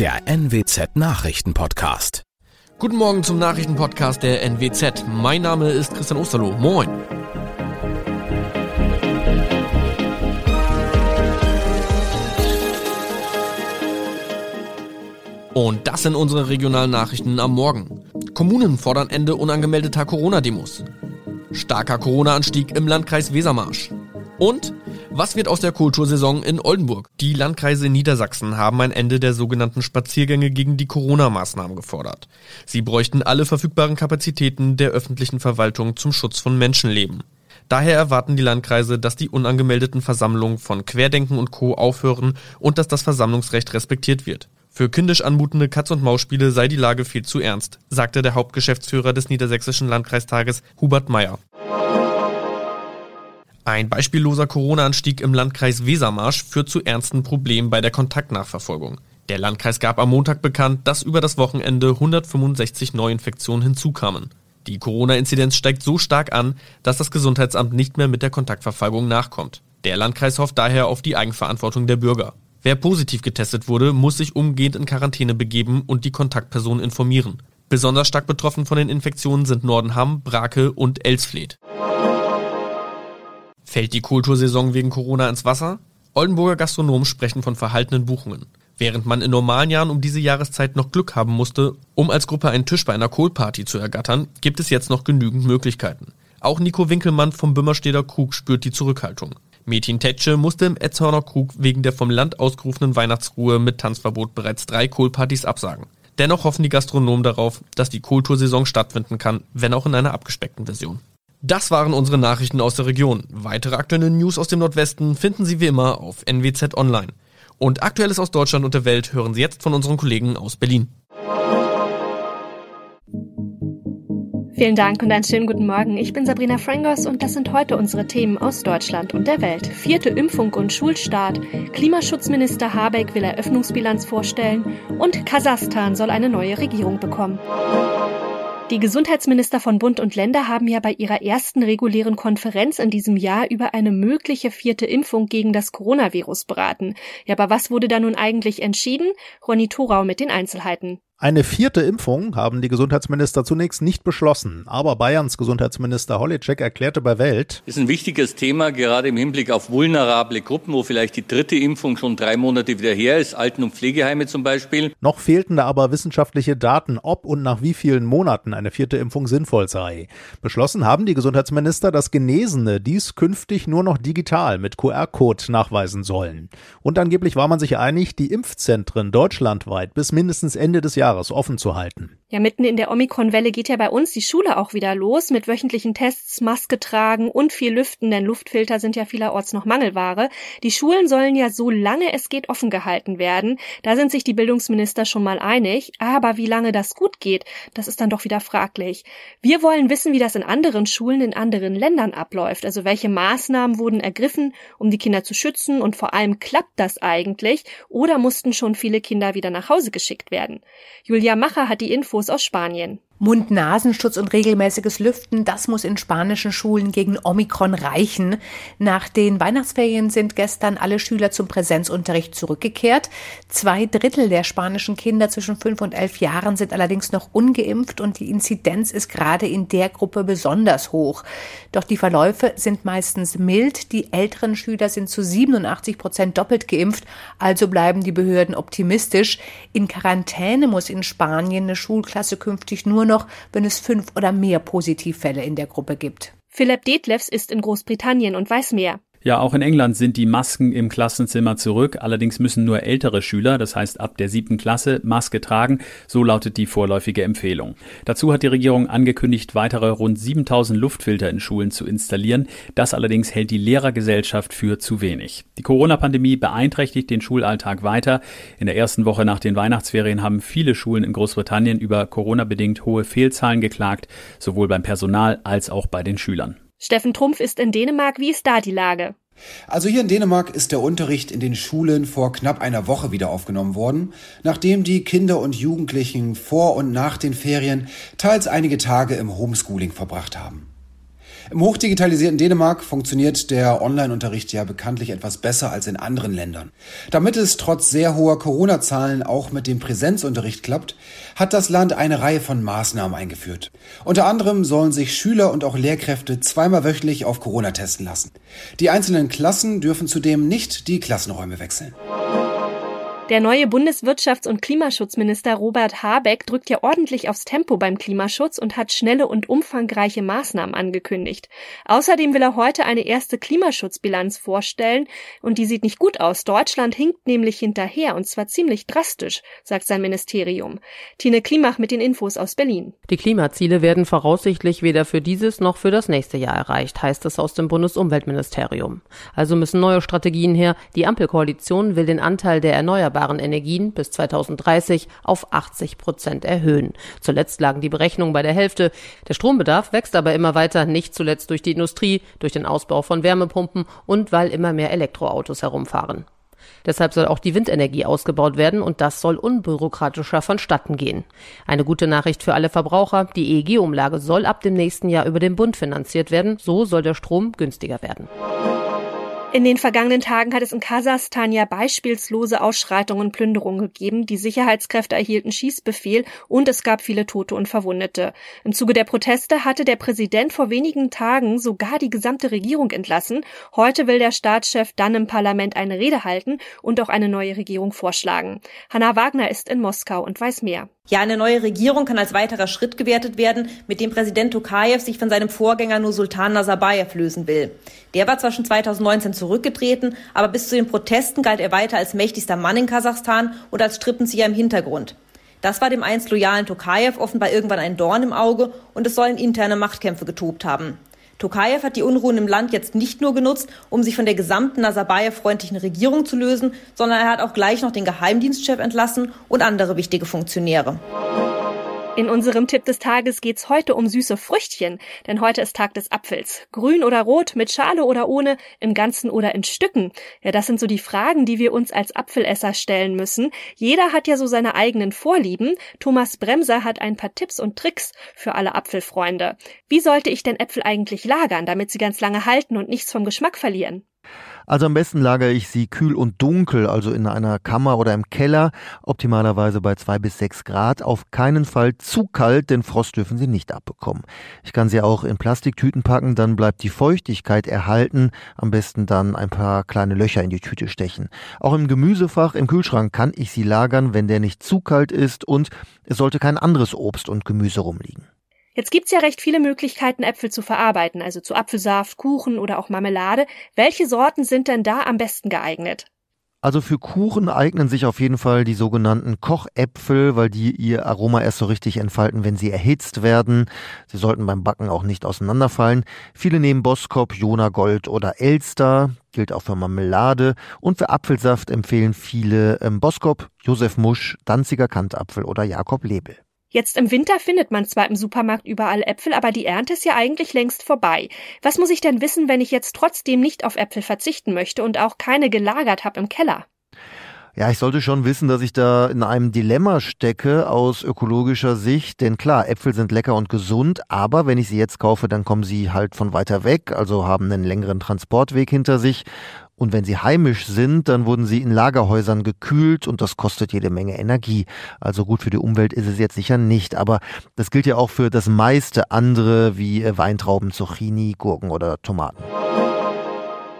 der NWZ Nachrichtenpodcast. Guten Morgen zum Nachrichtenpodcast der NWZ. Mein Name ist Christian Osterloh. Moin. Und das sind unsere regionalen Nachrichten am Morgen. Kommunen fordern Ende unangemeldeter Corona-Demos. Starker Corona-Anstieg im Landkreis Wesermarsch. Und was wird aus der Kultursaison in Oldenburg? Die Landkreise Niedersachsen haben ein Ende der sogenannten Spaziergänge gegen die Corona-Maßnahmen gefordert. Sie bräuchten alle verfügbaren Kapazitäten der öffentlichen Verwaltung zum Schutz von Menschenleben. Daher erwarten die Landkreise, dass die unangemeldeten Versammlungen von Querdenken und Co. aufhören und dass das Versammlungsrecht respektiert wird. Für kindisch anmutende Katz-und-Maus-Spiele sei die Lage viel zu ernst, sagte der Hauptgeschäftsführer des Niedersächsischen Landkreistages Hubert Meyer. Ein beispielloser Corona-Anstieg im Landkreis Wesermarsch führt zu ernsten Problemen bei der Kontaktnachverfolgung. Der Landkreis gab am Montag bekannt, dass über das Wochenende 165 Neuinfektionen hinzukamen. Die Corona-Inzidenz steigt so stark an, dass das Gesundheitsamt nicht mehr mit der Kontaktverfolgung nachkommt. Der Landkreis hofft daher auf die Eigenverantwortung der Bürger. Wer positiv getestet wurde, muss sich umgehend in Quarantäne begeben und die Kontaktperson informieren. Besonders stark betroffen von den Infektionen sind Nordenham, Brake und Elsfleth. Fällt die Kultursaison wegen Corona ins Wasser? Oldenburger Gastronomen sprechen von verhaltenen Buchungen. Während man in normalen Jahren um diese Jahreszeit noch Glück haben musste, um als Gruppe einen Tisch bei einer Kohlparty zu ergattern, gibt es jetzt noch genügend Möglichkeiten. Auch Nico Winkelmann vom Bümmersteder Krug spürt die Zurückhaltung. Mädchen Tetsche musste im Etzhorner Krug wegen der vom Land ausgerufenen Weihnachtsruhe mit Tanzverbot bereits drei Kohlpartys absagen. Dennoch hoffen die Gastronomen darauf, dass die Kultursaison stattfinden kann, wenn auch in einer abgespeckten Version. Das waren unsere Nachrichten aus der Region. Weitere aktuelle News aus dem Nordwesten finden Sie wie immer auf NWZ Online. Und Aktuelles aus Deutschland und der Welt hören Sie jetzt von unseren Kollegen aus Berlin. Vielen Dank und einen schönen guten Morgen. Ich bin Sabrina Frangos und das sind heute unsere Themen aus Deutschland und der Welt. Vierte Impfung und Schulstart, Klimaschutzminister Habeck will Eröffnungsbilanz vorstellen und Kasachstan soll eine neue Regierung bekommen. Die Gesundheitsminister von Bund und Länder haben ja bei ihrer ersten regulären Konferenz in diesem Jahr über eine mögliche vierte Impfung gegen das Coronavirus beraten. Ja, aber was wurde da nun eigentlich entschieden? Ronny Thorau mit den Einzelheiten. Eine vierte Impfung haben die Gesundheitsminister zunächst nicht beschlossen, aber Bayerns Gesundheitsminister Holitschek erklärte bei Welt, ist ein wichtiges Thema, gerade im Hinblick auf vulnerable Gruppen, wo vielleicht die dritte Impfung schon drei Monate wieder her ist, Alten- und Pflegeheime zum Beispiel. Noch fehlten da aber wissenschaftliche Daten, ob und nach wie vielen Monaten eine vierte Impfung sinnvoll sei. Beschlossen haben die Gesundheitsminister, dass Genesene dies künftig nur noch digital mit QR-Code nachweisen sollen. Und angeblich war man sich einig, die Impfzentren deutschlandweit bis mindestens Ende des Jahres Jahres offen zu halten. Ja, mitten in der Omikron-Welle geht ja bei uns die Schule auch wieder los mit wöchentlichen Tests, Maske tragen und viel Lüften, denn Luftfilter sind ja vielerorts noch Mangelware. Die Schulen sollen ja so lange es geht offen gehalten werden. Da sind sich die Bildungsminister schon mal einig. Aber wie lange das gut geht, das ist dann doch wieder fraglich. Wir wollen wissen, wie das in anderen Schulen in anderen Ländern abläuft. Also welche Maßnahmen wurden ergriffen, um die Kinder zu schützen und vor allem klappt das eigentlich oder mussten schon viele Kinder wieder nach Hause geschickt werden? Julia Macher hat die Infos aus Spanien. Mund-Nasenschutz und regelmäßiges Lüften, das muss in spanischen Schulen gegen Omikron reichen. Nach den Weihnachtsferien sind gestern alle Schüler zum Präsenzunterricht zurückgekehrt. Zwei Drittel der spanischen Kinder zwischen fünf und elf Jahren sind allerdings noch ungeimpft und die Inzidenz ist gerade in der Gruppe besonders hoch. Doch die Verläufe sind meistens mild. Die älteren Schüler sind zu 87 Prozent doppelt geimpft, also bleiben die Behörden optimistisch. In Quarantäne muss in Spanien eine Schulklasse künftig nur noch, wenn es fünf oder mehr Positivfälle in der Gruppe gibt. Philipp Detlefs ist in Großbritannien und weiß mehr. Ja, auch in England sind die Masken im Klassenzimmer zurück. Allerdings müssen nur ältere Schüler, das heißt ab der siebten Klasse, Maske tragen. So lautet die vorläufige Empfehlung. Dazu hat die Regierung angekündigt, weitere rund 7000 Luftfilter in Schulen zu installieren. Das allerdings hält die Lehrergesellschaft für zu wenig. Die Corona-Pandemie beeinträchtigt den Schulalltag weiter. In der ersten Woche nach den Weihnachtsferien haben viele Schulen in Großbritannien über Corona-bedingt hohe Fehlzahlen geklagt, sowohl beim Personal als auch bei den Schülern. Steffen Trumpf ist in Dänemark. Wie ist da die Lage? Also hier in Dänemark ist der Unterricht in den Schulen vor knapp einer Woche wieder aufgenommen worden, nachdem die Kinder und Jugendlichen vor und nach den Ferien teils einige Tage im Homeschooling verbracht haben. Im hochdigitalisierten Dänemark funktioniert der Online-Unterricht ja bekanntlich etwas besser als in anderen Ländern. Damit es trotz sehr hoher Corona-Zahlen auch mit dem Präsenzunterricht klappt, hat das Land eine Reihe von Maßnahmen eingeführt. Unter anderem sollen sich Schüler und auch Lehrkräfte zweimal wöchentlich auf Corona testen lassen. Die einzelnen Klassen dürfen zudem nicht die Klassenräume wechseln. Der neue Bundeswirtschafts- und Klimaschutzminister Robert Habeck drückt ja ordentlich aufs Tempo beim Klimaschutz und hat schnelle und umfangreiche Maßnahmen angekündigt. Außerdem will er heute eine erste Klimaschutzbilanz vorstellen und die sieht nicht gut aus. Deutschland hinkt nämlich hinterher und zwar ziemlich drastisch, sagt sein Ministerium. Tine Klimach mit den Infos aus Berlin. Die Klimaziele werden voraussichtlich weder für dieses noch für das nächste Jahr erreicht, heißt es aus dem Bundesumweltministerium. Also müssen neue Strategien her. Die Ampelkoalition will den Anteil der erneuerbaren erneuerbaren Energien bis 2030 auf 80 Prozent erhöhen. Zuletzt lagen die Berechnungen bei der Hälfte. Der Strombedarf wächst aber immer weiter, nicht zuletzt durch die Industrie, durch den Ausbau von Wärmepumpen und weil immer mehr Elektroautos herumfahren. Deshalb soll auch die Windenergie ausgebaut werden und das soll unbürokratischer vonstatten gehen. Eine gute Nachricht für alle Verbraucher. Die EEG-Umlage soll ab dem nächsten Jahr über den Bund finanziert werden. So soll der Strom günstiger werden. In den vergangenen Tagen hat es in Kasachstan ja beispielslose Ausschreitungen und Plünderungen gegeben. Die Sicherheitskräfte erhielten Schießbefehl und es gab viele Tote und Verwundete. Im Zuge der Proteste hatte der Präsident vor wenigen Tagen sogar die gesamte Regierung entlassen. Heute will der Staatschef dann im Parlament eine Rede halten und auch eine neue Regierung vorschlagen. Hanna Wagner ist in Moskau und weiß mehr. Ja, eine neue Regierung kann als weiterer Schritt gewertet werden, mit dem Präsident Tokayev sich von seinem Vorgänger nur Sultan Nazarbayev lösen will. Der war zwar schon 2019 zurückgetreten, aber bis zu den Protesten galt er weiter als mächtigster Mann in Kasachstan und als Strippenzieher im Hintergrund. Das war dem einst loyalen Tokayev offenbar irgendwann ein Dorn im Auge und es sollen interne Machtkämpfe getobt haben. Tokayev hat die Unruhen im Land jetzt nicht nur genutzt, um sich von der gesamten Nazarbayev-freundlichen Regierung zu lösen, sondern er hat auch gleich noch den Geheimdienstchef entlassen und andere wichtige Funktionäre. In unserem Tipp des Tages geht's heute um süße Früchtchen, denn heute ist Tag des Apfels. Grün oder rot, mit Schale oder ohne, im Ganzen oder in Stücken. Ja, das sind so die Fragen, die wir uns als Apfelesser stellen müssen. Jeder hat ja so seine eigenen Vorlieben. Thomas Bremser hat ein paar Tipps und Tricks für alle Apfelfreunde. Wie sollte ich denn Äpfel eigentlich lagern, damit sie ganz lange halten und nichts vom Geschmack verlieren? Also am besten lagere ich sie kühl und dunkel, also in einer Kammer oder im Keller, optimalerweise bei zwei bis sechs Grad. Auf keinen Fall zu kalt, denn Frost dürfen sie nicht abbekommen. Ich kann sie auch in Plastiktüten packen, dann bleibt die Feuchtigkeit erhalten. Am besten dann ein paar kleine Löcher in die Tüte stechen. Auch im Gemüsefach im Kühlschrank kann ich sie lagern, wenn der nicht zu kalt ist und es sollte kein anderes Obst und Gemüse rumliegen. Jetzt gibt's ja recht viele Möglichkeiten, Äpfel zu verarbeiten, also zu Apfelsaft, Kuchen oder auch Marmelade. Welche Sorten sind denn da am besten geeignet? Also für Kuchen eignen sich auf jeden Fall die sogenannten Kochäpfel, weil die ihr Aroma erst so richtig entfalten, wenn sie erhitzt werden. Sie sollten beim Backen auch nicht auseinanderfallen. Viele nehmen Boskop, Jona Gold oder Elster, gilt auch für Marmelade. Und für Apfelsaft empfehlen viele ähm, Boskop, Josef Musch, Danziger Kantapfel oder Jakob Lebel. Jetzt im Winter findet man zwar im Supermarkt überall Äpfel, aber die Ernte ist ja eigentlich längst vorbei. Was muss ich denn wissen, wenn ich jetzt trotzdem nicht auf Äpfel verzichten möchte und auch keine gelagert habe im Keller? Ja, ich sollte schon wissen, dass ich da in einem Dilemma stecke aus ökologischer Sicht. Denn klar, Äpfel sind lecker und gesund, aber wenn ich sie jetzt kaufe, dann kommen sie halt von weiter weg, also haben einen längeren Transportweg hinter sich. Und wenn sie heimisch sind, dann wurden sie in Lagerhäusern gekühlt und das kostet jede Menge Energie. Also gut für die Umwelt ist es jetzt sicher nicht, aber das gilt ja auch für das meiste andere wie Weintrauben, Zucchini, Gurken oder Tomaten.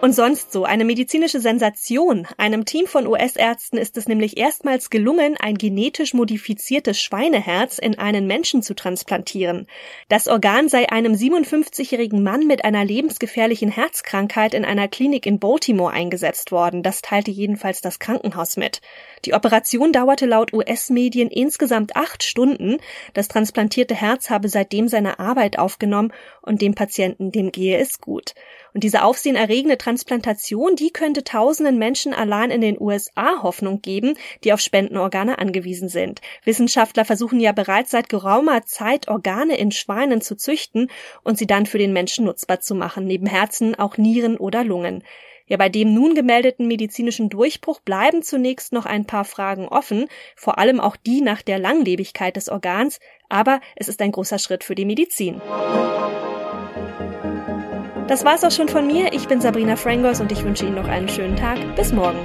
Und sonst so eine medizinische Sensation. Einem Team von US-Ärzten ist es nämlich erstmals gelungen, ein genetisch modifiziertes Schweineherz in einen Menschen zu transplantieren. Das Organ sei einem 57-jährigen Mann mit einer lebensgefährlichen Herzkrankheit in einer Klinik in Baltimore eingesetzt worden. Das teilte jedenfalls das Krankenhaus mit. Die Operation dauerte laut US-Medien insgesamt acht Stunden. Das transplantierte Herz habe seitdem seine Arbeit aufgenommen und dem Patienten, dem gehe es gut. Und diese aufsehenerregende Transplantation, die könnte tausenden Menschen allein in den USA Hoffnung geben, die auf Spendenorgane angewiesen sind. Wissenschaftler versuchen ja bereits seit geraumer Zeit Organe in Schweinen zu züchten und sie dann für den Menschen nutzbar zu machen, neben Herzen auch Nieren oder Lungen. Ja, bei dem nun gemeldeten medizinischen Durchbruch bleiben zunächst noch ein paar Fragen offen, vor allem auch die nach der Langlebigkeit des Organs, aber es ist ein großer Schritt für die Medizin. Das war's auch schon von mir. Ich bin Sabrina Frangos und ich wünsche Ihnen noch einen schönen Tag. Bis morgen.